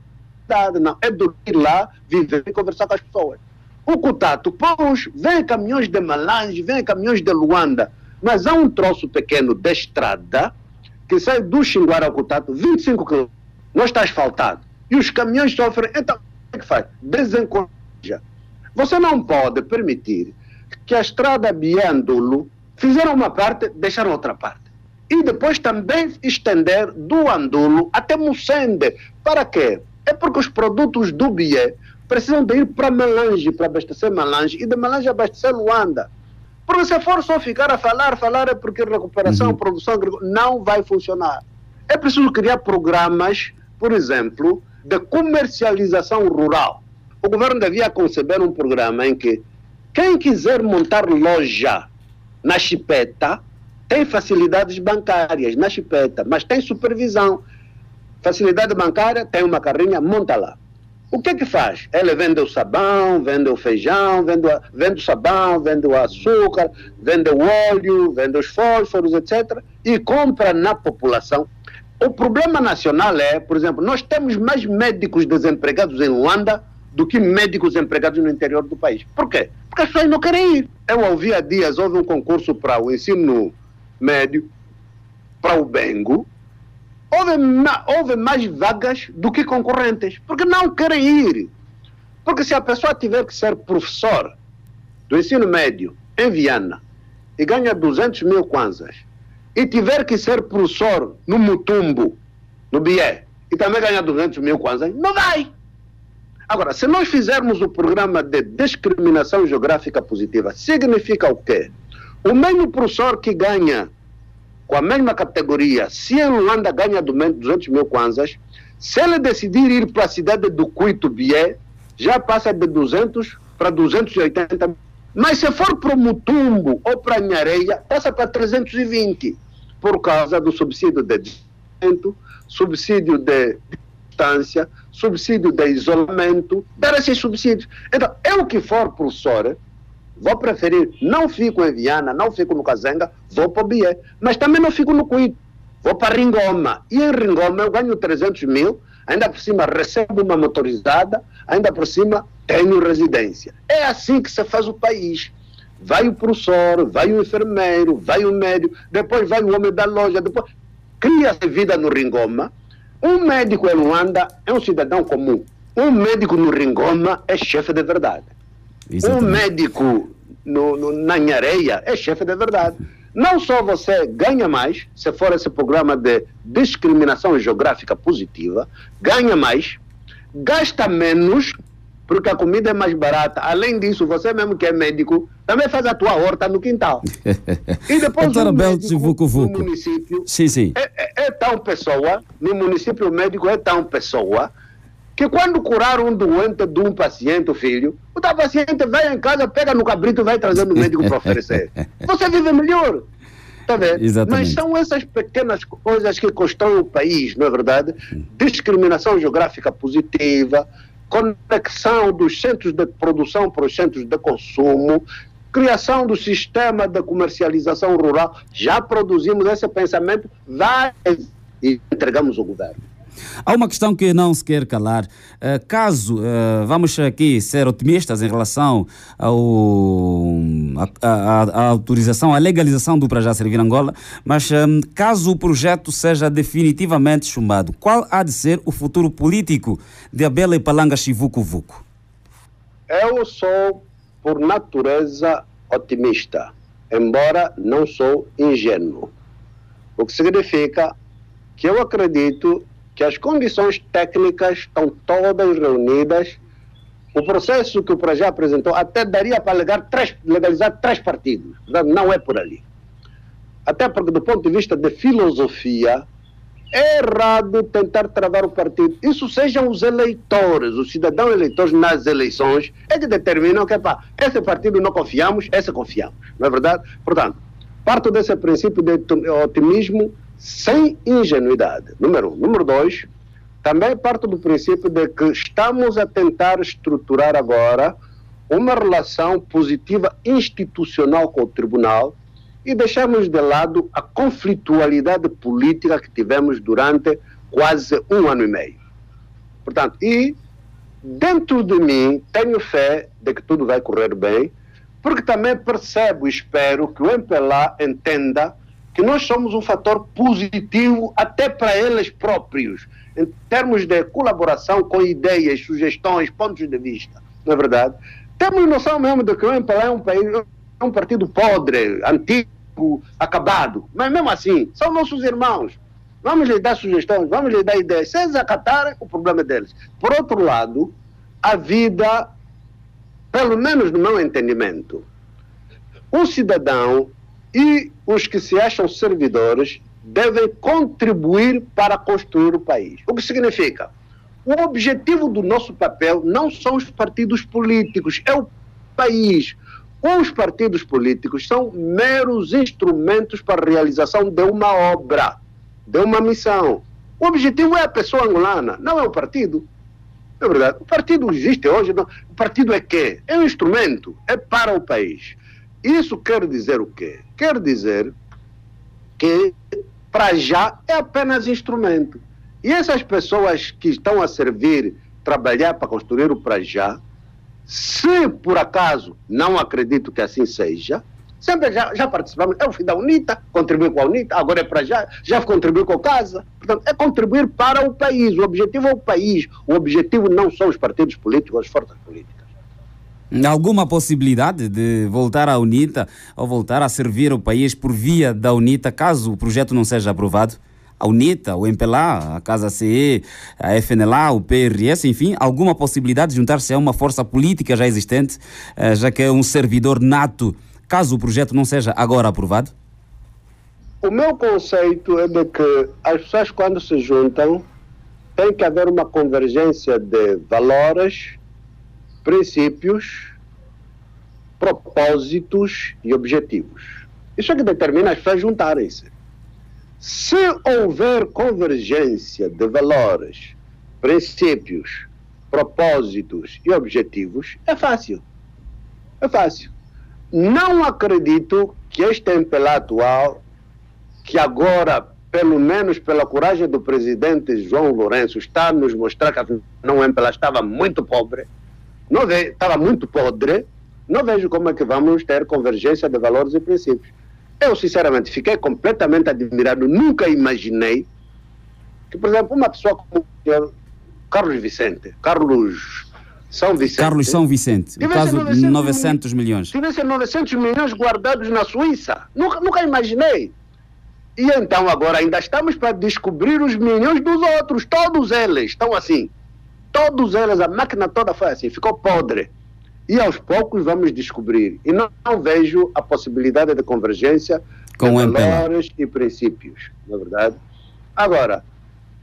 não, é dormir lá, viver e conversar com as pessoas. O Cutato, pois, vem caminhões de Malange, vem caminhões de Luanda, mas há um troço pequeno de estrada que sai do Xinguara ao Cutato, 25 km, não está asfaltado. E os caminhões sofrem, então, o que faz? Desencoraja. Você não pode permitir que a estrada Biandulo fizeram uma parte, deixaram outra parte. E depois também estender do Andulo até Mucende. Para quê? É porque os produtos do Bié precisam de ir para Melange, para abastecer Melange, e de Melange abastecer Luanda. Porque se for só ficar a falar, falar é porque recuperação, uhum. produção agrícola não vai funcionar. É preciso criar programas, por exemplo, de comercialização rural. O governo devia conceber um programa em que quem quiser montar loja na chipeta tem facilidades bancárias na chipeta, mas tem supervisão. Facilidade bancária, tem uma carrinha, monta lá. O que é que faz? Ele vende o sabão, vende o feijão, vende, vende o sabão, vende o açúcar, vende o óleo, vende os fósforos, etc. E compra na população. O problema nacional é, por exemplo, nós temos mais médicos desempregados em Luanda do que médicos empregados no interior do país. Por quê? Porque as pessoas não querem ir. Eu ouvi há dias, houve um concurso para o ensino médio, para o Bengo, houve, houve mais vagas do que concorrentes, porque não querem ir. Porque se a pessoa tiver que ser professor do ensino médio em Viana e ganha 200 mil kwanzas, e tiver que ser professor no Mutumbo, no Bié, e também ganha 200 mil kwanzas, não vai. Agora, se nós fizermos o programa de discriminação geográfica positiva, significa o quê? O mesmo professor que ganha com a mesma categoria, se em Luanda ganha 200 mil kwanzas, se ele decidir ir para a cidade do Cuito Bié, já passa de 200 para 280 mas se for para o Mutumbo ou para a Nhareia, passa para 320, por causa do subsídio de desenvolvimento, subsídio de distância, subsídio de isolamento, dar esses subsídios. Então, eu que for professor, Vou preferir, não fico em Viana, não fico no Cazenga, vou para o Bié. Mas também não fico no Cuito. Vou para Ringoma. E em Ringoma eu ganho 300 mil, ainda por cima recebo uma motorizada, ainda por cima tenho residência. É assim que se faz o país. Vai o professor, vai o enfermeiro, vai o médico, depois vai o homem da loja, depois cria-se vida no Ringoma. Um médico em Luanda é um cidadão comum. Um médico no Ringoma é chefe de verdade. Exatamente. Um médico no, no, na Nhareia é chefe de verdade. Não só você ganha mais, se for esse programa de discriminação geográfica positiva, ganha mais, gasta menos, porque a comida é mais barata. Além disso, você mesmo que é médico, também faz a tua horta no quintal. E depois o médico Vucu Vucu. no município sim, sim. É, é, é tão pessoa, no município o médico é tão pessoa, que quando curar um doente de um paciente, o filho, o tal paciente vai em casa, pega no cabrito e vai trazer no médico para oferecer. Você vive melhor. Tá vendo? Mas são essas pequenas coisas que constroem o país, não é verdade? Discriminação geográfica positiva, conexão dos centros de produção para os centros de consumo, criação do sistema de comercialização rural. Já produzimos esse pensamento vai e entregamos ao governo. Há uma questão que não se quer calar. Uh, caso, uh, vamos aqui ser otimistas em relação ao, a, a, a autorização, a legalização do para já servir Angola, mas um, caso o projeto seja definitivamente chumbado, qual há de ser o futuro político de Abela e Palanga Chivuco Vuco? Eu sou, por natureza, otimista, embora não sou ingênuo. O que significa que eu acredito que as condições técnicas estão todas reunidas. O processo que o Projá apresentou até daria para três, legalizar três partidos. Não é por ali. Até porque, do ponto de vista de filosofia, é errado tentar travar o partido. Isso sejam os eleitores, os cidadãos eleitores nas eleições, é que determinam que, pá, esse partido não confiamos, esse confiamos. Não é verdade? Portanto, parto desse princípio de otimismo sem ingenuidade. Número um. Número dois, também parto do princípio de que estamos a tentar estruturar agora uma relação positiva institucional com o tribunal e deixamos de lado a conflitualidade política que tivemos durante quase um ano e meio. Portanto, e dentro de mim tenho fé de que tudo vai correr bem, porque também percebo e espero que o MPLA entenda que nós somos um fator positivo até para eles próprios, em termos de colaboração com ideias, sugestões, pontos de vista. Não é verdade? Temos noção mesmo de que o MPLA é um, país, é um partido podre, antigo, acabado. Mas mesmo assim, são nossos irmãos. Vamos lhe dar sugestões, vamos lhe dar ideias. Se eles acatarem, o problema é deles. Por outro lado, a vida, pelo menos no meu entendimento, um cidadão e os que se acham servidores devem contribuir para construir o país. O que significa? O objetivo do nosso papel não são os partidos políticos, é o país. Os partidos políticos são meros instrumentos para a realização de uma obra, de uma missão. O objetivo é a pessoa angolana, não é o partido. É verdade. O partido existe hoje. Não. O partido é quê? É um instrumento, é para o país. Isso quer dizer o quê? Quer dizer que, para já, é apenas instrumento. E essas pessoas que estão a servir, trabalhar para construir o para já, se por acaso, não acredito que assim seja, sempre já, já participamos. Eu fui da UNITA, contribuí com a UNITA, agora é para já, já contribuí com a Casa. Portanto, é contribuir para o país. O objetivo é o país. O objetivo não são os partidos políticos, as forças políticas. Alguma possibilidade de voltar à UNITA ou voltar a servir o país por via da UNITA, caso o projeto não seja aprovado? a UNITA, o MPLA, a Casa CE, a FNLA, o PRS, enfim, alguma possibilidade de juntar-se a uma força política já existente, eh, já que é um servidor nato, caso o projeto não seja agora aprovado? O meu conceito é de que as pessoas, quando se juntam, tem que haver uma convergência de valores, princípios, propósitos e objetivos. Isso é que determina as pessoas juntarem-se. Se houver convergência de valores, princípios, propósitos e objetivos, é fácil. É fácil. Não acredito que este MPLA atual, que agora, pelo menos pela coragem do presidente João Lourenço, está a nos mostrar que não o MPLA estava muito pobre, não ve, estava muito podre, não vejo como é que vamos ter convergência de valores e princípios. Eu, sinceramente, fiquei completamente admirado. Nunca imaginei que, por exemplo, uma pessoa como Carlos Vicente, Carlos São Vicente. Carlos São Vicente, no caso 900, 900 milhões. Tivesse 900 milhões guardados na Suíça. Nunca, nunca imaginei. E então agora ainda estamos para descobrir os milhões dos outros. Todos eles estão assim. Todos eles, a máquina toda foi assim, ficou podre. E aos poucos vamos descobrir. E não, não vejo a possibilidade de convergência com de valores e princípios, na é verdade. Agora,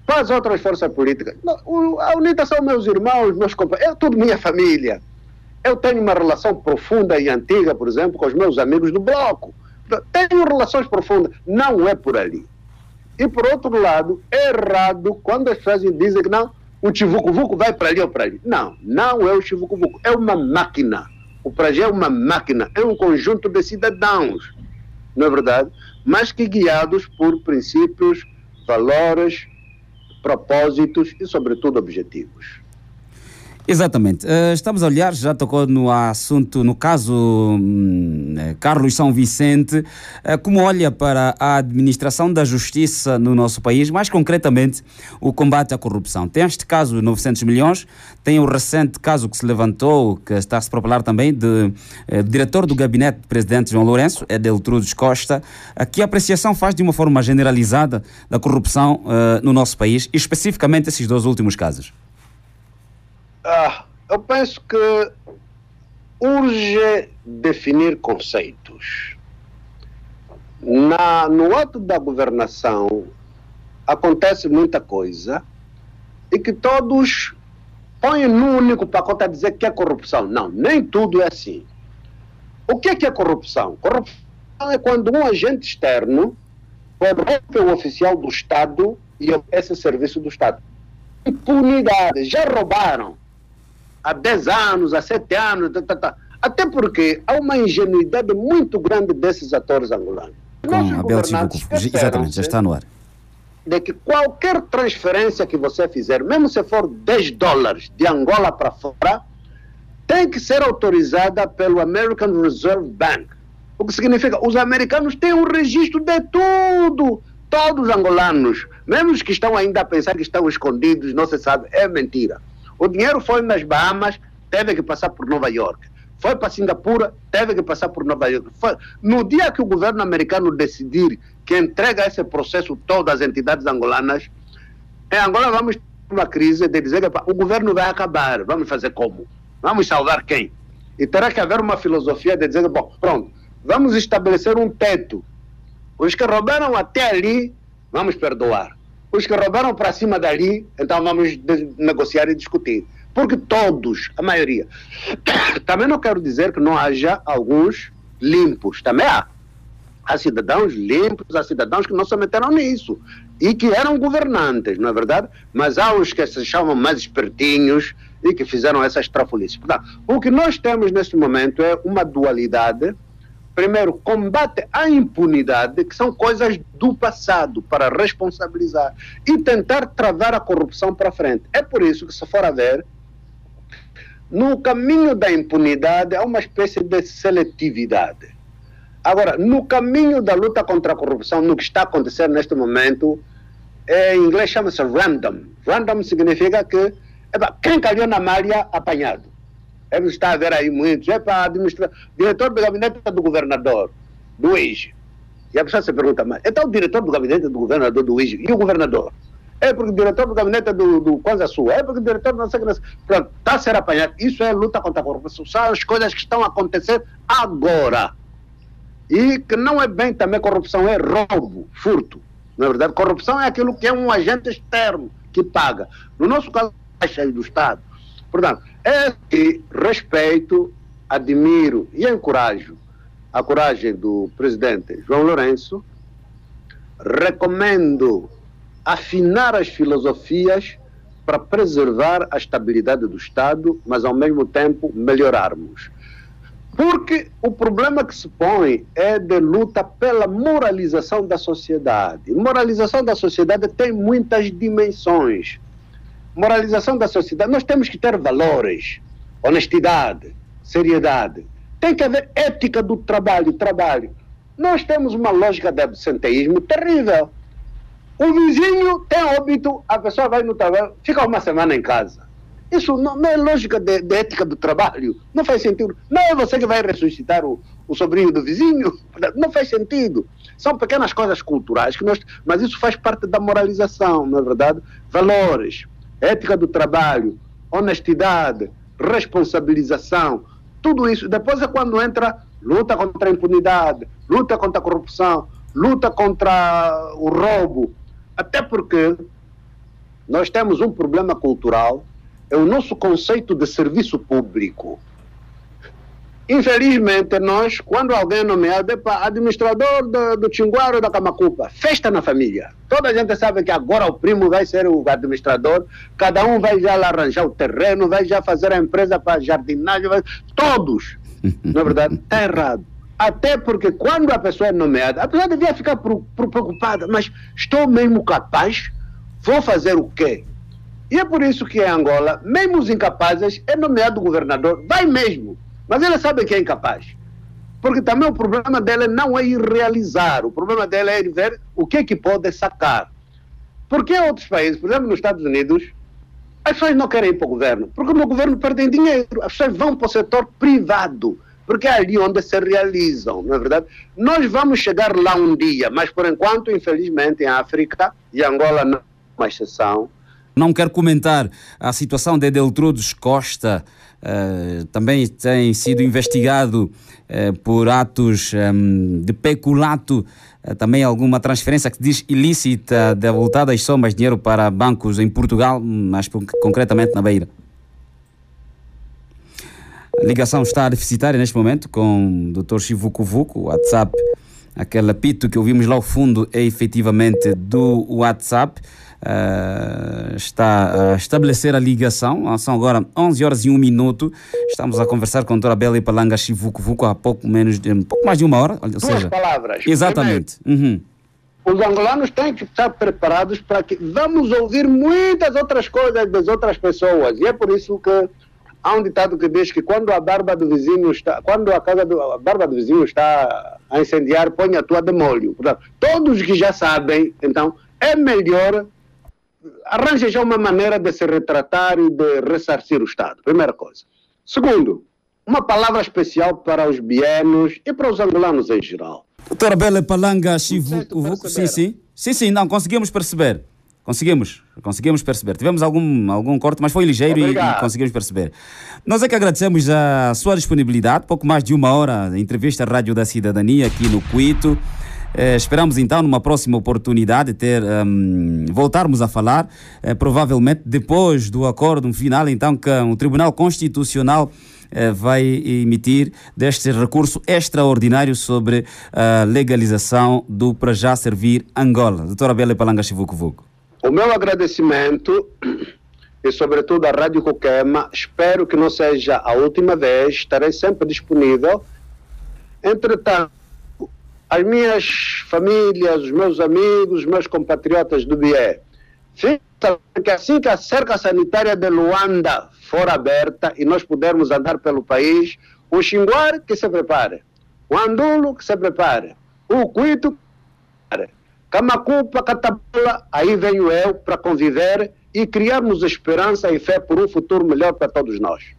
para as outras forças políticas, a UNITA são meus irmãos, meus companheiros, é tudo minha família. Eu tenho uma relação profunda e antiga, por exemplo, com os meus amigos do bloco. Tenho relações profundas. Não é por ali. E por outro lado, é errado quando as pessoas dizem que não, o Chivucu-Vucu vai para ali ou para ali. Não, não é o Chivucu-Vucu, é uma máquina. O Prajé é uma máquina, é um conjunto de cidadãos, não é verdade? Mas que guiados por princípios, valores, propósitos e, sobretudo, objetivos. Exatamente. Uh, estamos a olhar, já tocou no assunto, no caso um, eh, Carlos São Vicente, uh, como olha para a administração da justiça no nosso país, mais concretamente o combate à corrupção. Tem este caso 900 milhões, tem o recente caso que se levantou, que está a se propalar também, de uh, diretor do gabinete do presidente João Lourenço, Edeltrudes Costa, uh, que apreciação faz de uma forma generalizada da corrupção no nosso país, e especificamente esses dois últimos casos. Ah, eu penso que urge definir conceitos. Na, no ato da governação acontece muita coisa e que todos põem num único pacote a dizer que é corrupção. Não, nem tudo é assim. O que é, que é corrupção? Corrupção é quando um agente externo corrompe o oficial do Estado e esse serviço do Estado. Impunidade, já roubaram há 10 anos, há 7 anos, tá, tá, tá. até porque há uma ingenuidade muito grande desses atores angolanos. Com Abel exatamente, já está no ar. De que qualquer transferência que você fizer, mesmo se for 10 dólares de Angola para fora, tem que ser autorizada pelo American Reserve Bank. O que significa, os americanos têm um registro de tudo. Todos os angolanos, mesmo os que estão ainda a pensar que estão escondidos, não se sabe, é mentira. O dinheiro foi nas Bahamas, teve que passar por Nova York. Foi para Singapura, teve que passar por Nova York. Foi, no dia que o governo americano decidir que entrega esse processo todo às entidades angolanas, em Angola vamos ter uma crise de dizer que o governo vai acabar. Vamos fazer como? Vamos salvar quem? E terá que haver uma filosofia de dizer, bom, pronto, vamos estabelecer um teto. Os que roubaram até ali, vamos perdoar. Os que roubaram para cima dali, então vamos negociar e discutir. Porque todos, a maioria. Também não quero dizer que não haja alguns limpos, também há. Há cidadãos limpos, há cidadãos que não se meteram nisso e que eram governantes, não é verdade? Mas há os que se chamam mais espertinhos e que fizeram essas trafolhices. Portanto, o que nós temos neste momento é uma dualidade primeiro, combate à impunidade, que são coisas do passado, para responsabilizar, e tentar travar a corrupção para frente. É por isso que, se for a ver, no caminho da impunidade há uma espécie de seletividade. Agora, no caminho da luta contra a corrupção, no que está acontecendo neste momento, é, em inglês chama-se random. Random significa que epa, quem caiu na malha, apanhado. Deve estar a ver aí muitos. É para administrar. Diretor do gabinete do governador, do IGE. E a pessoa se pergunta, mas então o diretor do gabinete do governador do IGE e o governador? É porque o diretor do gabinete do, do Coisa Sul, é porque o diretor não sei o que. Pronto, está a ser apanhado. Isso é luta contra a corrupção. São as coisas que estão a acontecer agora. E que não é bem também corrupção, é roubo, furto. Na é verdade, corrupção é aquilo que é um agente externo que paga. No nosso caso, a do Estado. Portanto, é que respeito, admiro e encorajo a coragem do presidente João Lourenço, recomendo afinar as filosofias para preservar a estabilidade do Estado, mas ao mesmo tempo melhorarmos. Porque o problema que se põe é de luta pela moralização da sociedade. Moralização da sociedade tem muitas dimensões moralização da sociedade, nós temos que ter valores, honestidade, seriedade. Tem que haver ética do trabalho, trabalho. Nós temos uma lógica de absenteísmo terrível. O vizinho tem óbito, a pessoa vai no trabalho, fica uma semana em casa. Isso não, não é lógica de, de, ética do trabalho. Não faz sentido. Não é você que vai ressuscitar o, o sobrinho do vizinho. Não faz sentido. São pequenas coisas culturais, que nós, mas isso faz parte da moralização, não é verdade? Valores ética do trabalho, honestidade, responsabilização, tudo isso. Depois é quando entra luta contra a impunidade, luta contra a corrupção, luta contra o roubo. Até porque nós temos um problema cultural, é o nosso conceito de serviço público. Infelizmente, nós, quando alguém é nomeado, é para administrador do, do Tinguaro da Camacupa, festa na família. Toda a gente sabe que agora o primo vai ser o administrador, cada um vai já arranjar o terreno, vai já fazer a empresa para jardinagem, vai... todos. Na é verdade, está errado. Até porque quando a pessoa é nomeada, a pessoa devia ficar preocupada, mas estou mesmo capaz Vão fazer o quê? E é por isso que em Angola, mesmo os incapazes, é nomeado governador, vai mesmo, mas ele sabe que é incapaz. Porque também o problema dele não é ir realizar, o problema dele é ver o que é que pode sacar. Porque em outros países, por exemplo nos Estados Unidos, as pessoas não querem ir para o governo, porque no governo perdem dinheiro, as pessoas vão para o setor privado, porque é ali onde se realizam, não é verdade? Nós vamos chegar lá um dia, mas por enquanto, infelizmente, em África, e Angola não é uma exceção, não quero comentar a situação de Deltrudes Costa, uh, também tem sido investigado uh, por atos um, ehm, de peculato, uh, também alguma transferência que diz ilícita de voltadas somas de dinheiro para bancos em Portugal, mas concretamente na Beira. A ligação está deficitária neste momento com o Dr. Chivuco Vuco, WhatsApp. Aquele apito que ouvimos lá ao fundo é efetivamente do WhatsApp. Uh, está a estabelecer a ligação. São agora 11 horas e 1 minuto. Estamos a conversar com a doutora Bela Palanga Chivuco Vuco há pouco, menos de, um pouco mais de uma hora. Ou Duas seja, palavras. Exatamente. Uhum. Os angolanos têm que estar preparados para que vamos ouvir muitas outras coisas das outras pessoas. E é por isso que há um ditado que diz que quando a barba do vizinho está, quando a casa do, a barba do vizinho está a incendiar, põe a tua de molho. Portanto, todos que já sabem, então é melhor arranje já uma maneira de se retratar e de ressarcir o Estado. Primeira coisa. Segundo, uma palavra especial para os bienos e para os angolanos em geral. Doutora Bela Palanga Chivu, sim, sim. Sim, sim, não, conseguimos perceber. Conseguimos, conseguimos perceber. Tivemos algum, algum corte, mas foi ligeiro e, e, conseguimos perceber. Nós é que agradecemos a sua disponibilidade, pouco mais de uma hora de entrevista à Rádio da Cidadania aqui no Cuito. Eh, esperamos então numa próxima oportunidade ter um, voltarmos a falar, eh, provavelmente depois do acordo final então que o Tribunal Constitucional eh, vai emitir deste recurso extraordinário sobre a legalização do para já servir Angola. Doutora Bela Palanga Chivuco Vuco. O meu agradecimento e sobretudo à Rádio Coquema, espero que não seja a última vez, estarei sempre disponível. Entretanto, as minhas famílias, os meus amigos, os meus compatriotas do BIE. Que assim que a cerca sanitária de Luanda for aberta e nós pudermos andar pelo país, o Xinguar que se prepare, o Andulo que se prepare, o Cuito que se prepare, Camacupa, Catabula, aí venho eu para conviver e criarmos esperança e fé por um futuro melhor para todos nós.